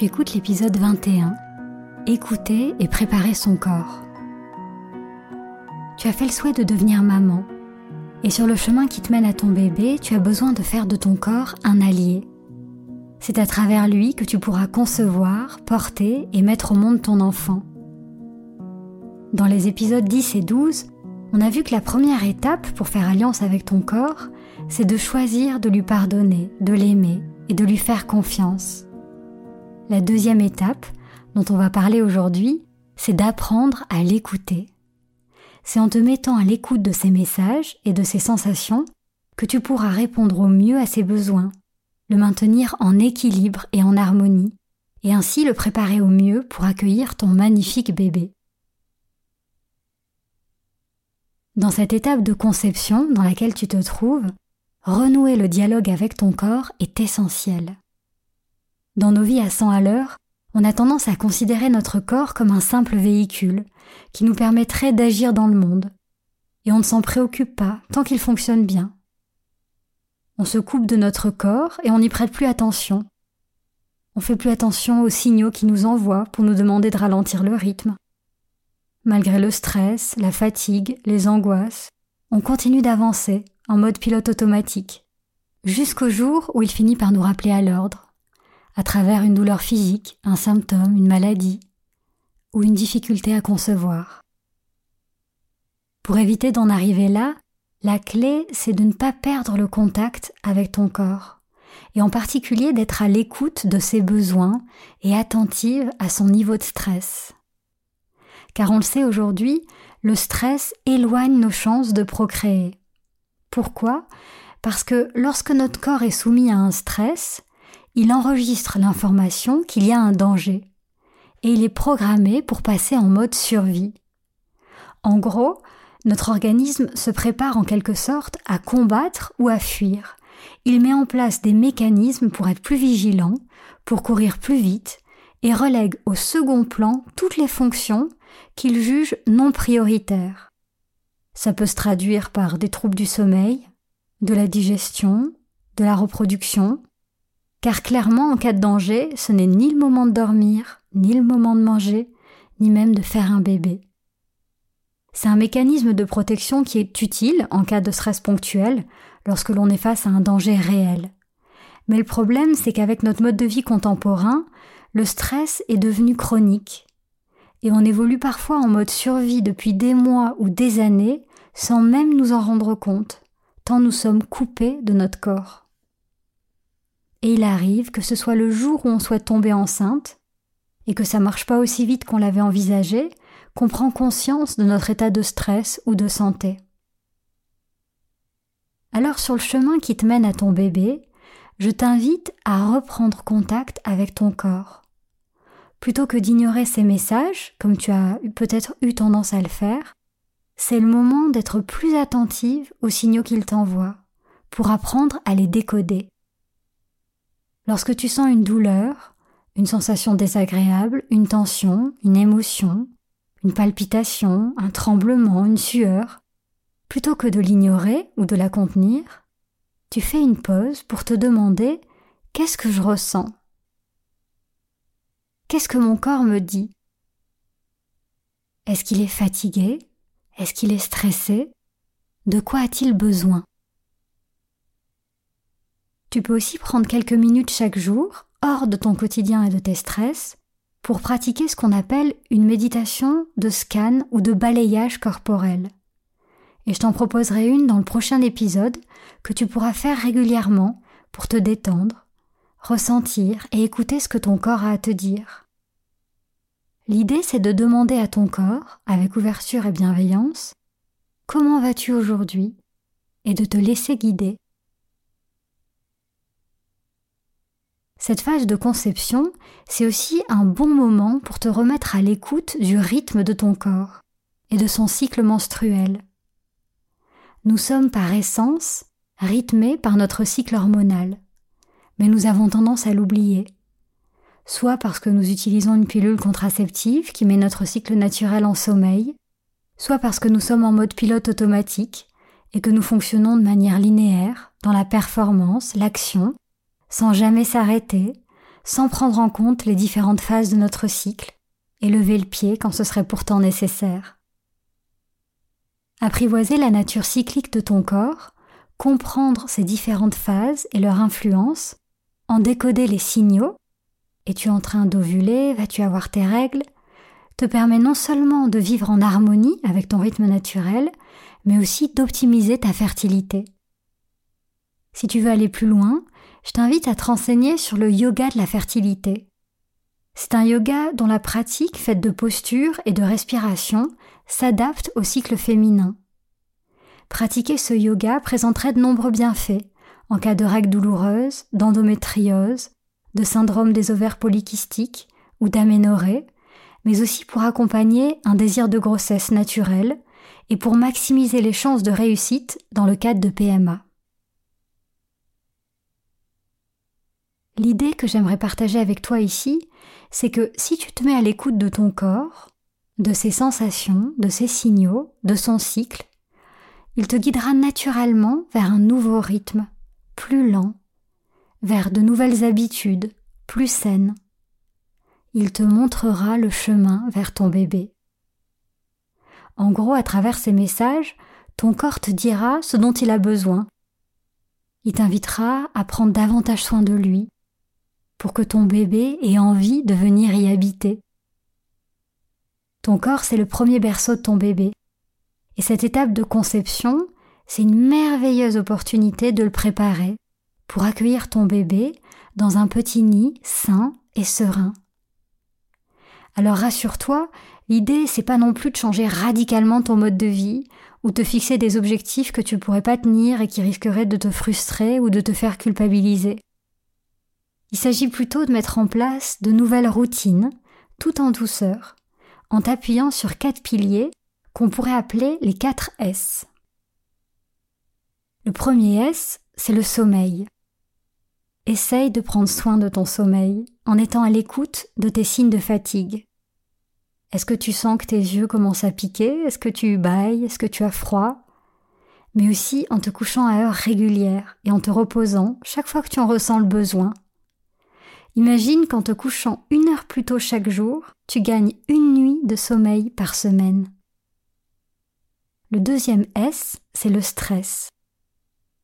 Tu écoutes l'épisode 21, Écouter et préparer son corps. Tu as fait le souhait de devenir maman, et sur le chemin qui te mène à ton bébé, tu as besoin de faire de ton corps un allié. C'est à travers lui que tu pourras concevoir, porter et mettre au monde ton enfant. Dans les épisodes 10 et 12, on a vu que la première étape pour faire alliance avec ton corps, c'est de choisir de lui pardonner, de l'aimer et de lui faire confiance. La deuxième étape, dont on va parler aujourd'hui, c'est d'apprendre à l'écouter. C'est en te mettant à l'écoute de ses messages et de ses sensations que tu pourras répondre au mieux à ses besoins, le maintenir en équilibre et en harmonie, et ainsi le préparer au mieux pour accueillir ton magnifique bébé. Dans cette étape de conception dans laquelle tu te trouves, renouer le dialogue avec ton corps est essentiel. Dans nos vies à 100 à l'heure, on a tendance à considérer notre corps comme un simple véhicule qui nous permettrait d'agir dans le monde. Et on ne s'en préoccupe pas tant qu'il fonctionne bien. On se coupe de notre corps et on n'y prête plus attention. On fait plus attention aux signaux qui nous envoient pour nous demander de ralentir le rythme. Malgré le stress, la fatigue, les angoisses, on continue d'avancer en mode pilote automatique, jusqu'au jour où il finit par nous rappeler à l'ordre à travers une douleur physique, un symptôme, une maladie ou une difficulté à concevoir. Pour éviter d'en arriver là, la clé, c'est de ne pas perdre le contact avec ton corps, et en particulier d'être à l'écoute de ses besoins et attentive à son niveau de stress. Car on le sait aujourd'hui, le stress éloigne nos chances de procréer. Pourquoi? Parce que lorsque notre corps est soumis à un stress, il enregistre l'information qu'il y a un danger et il est programmé pour passer en mode survie. En gros, notre organisme se prépare en quelque sorte à combattre ou à fuir. Il met en place des mécanismes pour être plus vigilant, pour courir plus vite, et relègue au second plan toutes les fonctions qu'il juge non prioritaires. Ça peut se traduire par des troubles du sommeil, de la digestion, de la reproduction, car clairement, en cas de danger, ce n'est ni le moment de dormir, ni le moment de manger, ni même de faire un bébé. C'est un mécanisme de protection qui est utile en cas de stress ponctuel, lorsque l'on est face à un danger réel. Mais le problème, c'est qu'avec notre mode de vie contemporain, le stress est devenu chronique. Et on évolue parfois en mode survie depuis des mois ou des années sans même nous en rendre compte, tant nous sommes coupés de notre corps. Et il arrive que ce soit le jour où on souhaite tomber enceinte, et que ça marche pas aussi vite qu'on l'avait envisagé, qu'on prend conscience de notre état de stress ou de santé. Alors sur le chemin qui te mène à ton bébé, je t'invite à reprendre contact avec ton corps. Plutôt que d'ignorer ces messages, comme tu as peut-être eu tendance à le faire, c'est le moment d'être plus attentive aux signaux qu'il t'envoie pour apprendre à les décoder. Lorsque tu sens une douleur, une sensation désagréable, une tension, une émotion, une palpitation, un tremblement, une sueur, plutôt que de l'ignorer ou de la contenir, tu fais une pause pour te demander qu'est-ce que je ressens? Qu'est-ce que mon corps me dit? Est-ce qu'il est fatigué? Est-ce qu'il est stressé? De quoi a-t-il besoin? Tu peux aussi prendre quelques minutes chaque jour, hors de ton quotidien et de tes stress, pour pratiquer ce qu'on appelle une méditation de scan ou de balayage corporel. Et je t'en proposerai une dans le prochain épisode que tu pourras faire régulièrement pour te détendre, ressentir et écouter ce que ton corps a à te dire. L'idée c'est de demander à ton corps, avec ouverture et bienveillance, comment vas-tu aujourd'hui et de te laisser guider. Cette phase de conception, c'est aussi un bon moment pour te remettre à l'écoute du rythme de ton corps et de son cycle menstruel. Nous sommes par essence rythmés par notre cycle hormonal, mais nous avons tendance à l'oublier, soit parce que nous utilisons une pilule contraceptive qui met notre cycle naturel en sommeil, soit parce que nous sommes en mode pilote automatique et que nous fonctionnons de manière linéaire dans la performance, l'action, sans jamais s'arrêter, sans prendre en compte les différentes phases de notre cycle, et lever le pied quand ce serait pourtant nécessaire. Apprivoiser la nature cyclique de ton corps, comprendre ces différentes phases et leur influence, en décoder les signaux, es-tu en train d'ovuler, vas-tu avoir tes règles, te permet non seulement de vivre en harmonie avec ton rythme naturel, mais aussi d'optimiser ta fertilité. Si tu veux aller plus loin, je t'invite à te renseigner sur le yoga de la fertilité. C'est un yoga dont la pratique, faite de posture et de respiration, s'adapte au cycle féminin. Pratiquer ce yoga présenterait de nombreux bienfaits en cas de règles douloureuses, d'endométriose, de syndrome des ovaires polykystiques ou d'aménorrhée, mais aussi pour accompagner un désir de grossesse naturel et pour maximiser les chances de réussite dans le cadre de PMA. L'idée que j'aimerais partager avec toi ici, c'est que si tu te mets à l'écoute de ton corps, de ses sensations, de ses signaux, de son cycle, il te guidera naturellement vers un nouveau rythme, plus lent, vers de nouvelles habitudes, plus saines. Il te montrera le chemin vers ton bébé. En gros, à travers ces messages, ton corps te dira ce dont il a besoin. Il t'invitera à prendre davantage soin de lui, pour que ton bébé ait envie de venir y habiter. Ton corps, c'est le premier berceau de ton bébé. Et cette étape de conception, c'est une merveilleuse opportunité de le préparer pour accueillir ton bébé dans un petit nid sain et serein. Alors rassure-toi, l'idée c'est pas non plus de changer radicalement ton mode de vie ou de fixer des objectifs que tu pourrais pas tenir et qui risqueraient de te frustrer ou de te faire culpabiliser. Il s'agit plutôt de mettre en place de nouvelles routines, tout en douceur, en t'appuyant sur quatre piliers qu'on pourrait appeler les quatre S. Le premier S, c'est le sommeil. Essaye de prendre soin de ton sommeil en étant à l'écoute de tes signes de fatigue. Est-ce que tu sens que tes yeux commencent à piquer? Est-ce que tu bailles? Est-ce que tu as froid? Mais aussi en te couchant à heure régulière et en te reposant chaque fois que tu en ressens le besoin Imagine qu'en te couchant une heure plus tôt chaque jour, tu gagnes une nuit de sommeil par semaine. Le deuxième S, c'est le stress.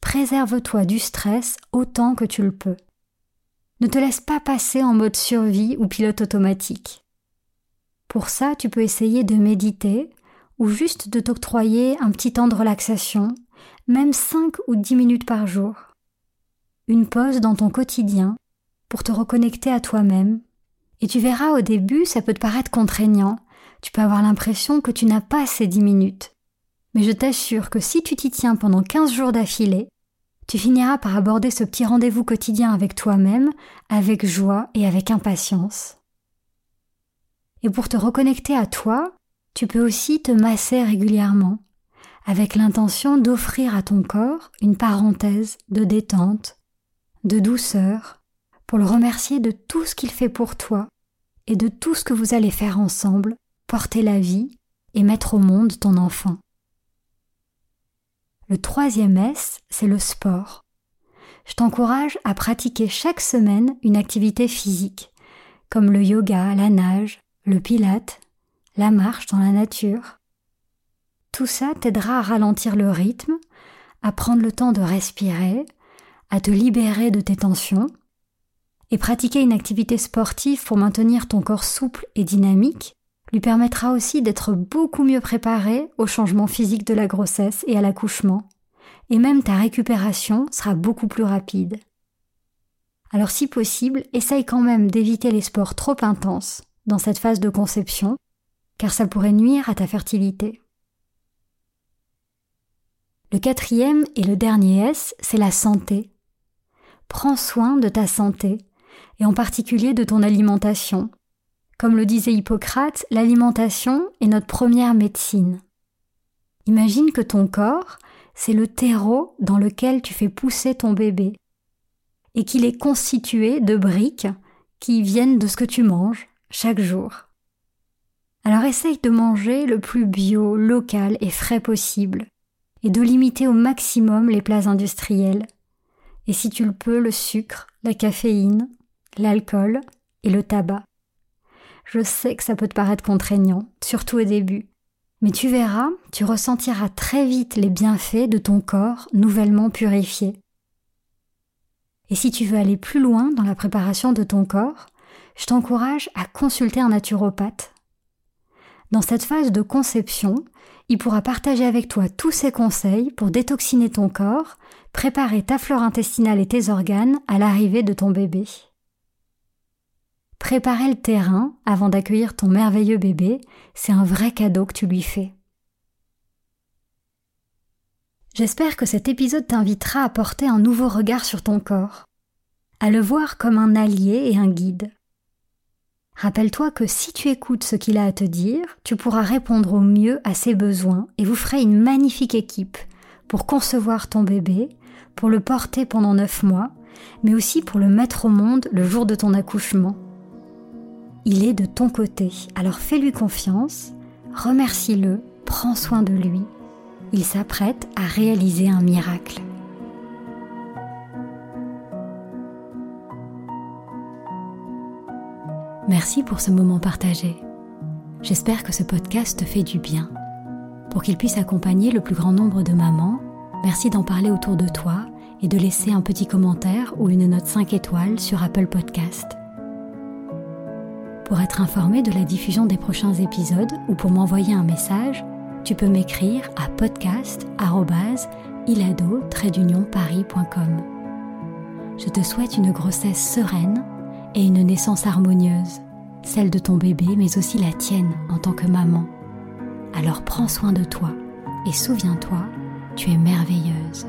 Préserve-toi du stress autant que tu le peux. Ne te laisse pas passer en mode survie ou pilote automatique. Pour ça, tu peux essayer de méditer ou juste de t'octroyer un petit temps de relaxation, même 5 ou 10 minutes par jour. Une pause dans ton quotidien pour te reconnecter à toi-même. Et tu verras au début, ça peut te paraître contraignant. Tu peux avoir l'impression que tu n'as pas ces dix minutes. Mais je t'assure que si tu t'y tiens pendant 15 jours d'affilée, tu finiras par aborder ce petit rendez-vous quotidien avec toi-même, avec joie et avec impatience. Et pour te reconnecter à toi, Tu peux aussi te masser régulièrement, avec l'intention d'offrir à ton corps une parenthèse de détente, de douceur, pour le remercier de tout ce qu'il fait pour toi et de tout ce que vous allez faire ensemble, porter la vie et mettre au monde ton enfant. Le troisième S, c'est le sport. Je t'encourage à pratiquer chaque semaine une activité physique, comme le yoga, la nage, le pilate, la marche dans la nature. Tout ça t'aidera à ralentir le rythme, à prendre le temps de respirer, à te libérer de tes tensions, et pratiquer une activité sportive pour maintenir ton corps souple et dynamique lui permettra aussi d'être beaucoup mieux préparé au changement physique de la grossesse et à l'accouchement, et même ta récupération sera beaucoup plus rapide. Alors si possible, essaye quand même d'éviter les sports trop intenses dans cette phase de conception, car ça pourrait nuire à ta fertilité. Le quatrième et le dernier S, c'est la santé. Prends soin de ta santé, et en particulier de ton alimentation. Comme le disait Hippocrate, l'alimentation est notre première médecine. Imagine que ton corps, c'est le terreau dans lequel tu fais pousser ton bébé, et qu'il est constitué de briques qui viennent de ce que tu manges chaque jour. Alors essaye de manger le plus bio, local et frais possible, et de limiter au maximum les plats industriels, et si tu le peux, le sucre, la caféine, l'alcool et le tabac. Je sais que ça peut te paraître contraignant, surtout au début, mais tu verras, tu ressentiras très vite les bienfaits de ton corps nouvellement purifié. Et si tu veux aller plus loin dans la préparation de ton corps, je t'encourage à consulter un naturopathe. Dans cette phase de conception, il pourra partager avec toi tous ses conseils pour détoxiner ton corps, préparer ta flore intestinale et tes organes à l'arrivée de ton bébé. Préparer le terrain avant d'accueillir ton merveilleux bébé, c'est un vrai cadeau que tu lui fais. J'espère que cet épisode t'invitera à porter un nouveau regard sur ton corps, à le voir comme un allié et un guide. Rappelle-toi que si tu écoutes ce qu'il a à te dire, tu pourras répondre au mieux à ses besoins et vous ferez une magnifique équipe pour concevoir ton bébé, pour le porter pendant neuf mois, mais aussi pour le mettre au monde le jour de ton accouchement. Il est de ton côté, alors fais-lui confiance, remercie-le, prends soin de lui. Il s'apprête à réaliser un miracle. Merci pour ce moment partagé. J'espère que ce podcast te fait du bien. Pour qu'il puisse accompagner le plus grand nombre de mamans, merci d'en parler autour de toi et de laisser un petit commentaire ou une note 5 étoiles sur Apple Podcast. Pour être informé de la diffusion des prochains épisodes ou pour m'envoyer un message, tu peux m'écrire à podcast@ilado-paris.com. Je te souhaite une grossesse sereine et une naissance harmonieuse, celle de ton bébé mais aussi la tienne en tant que maman. Alors prends soin de toi et souviens-toi, tu es merveilleuse.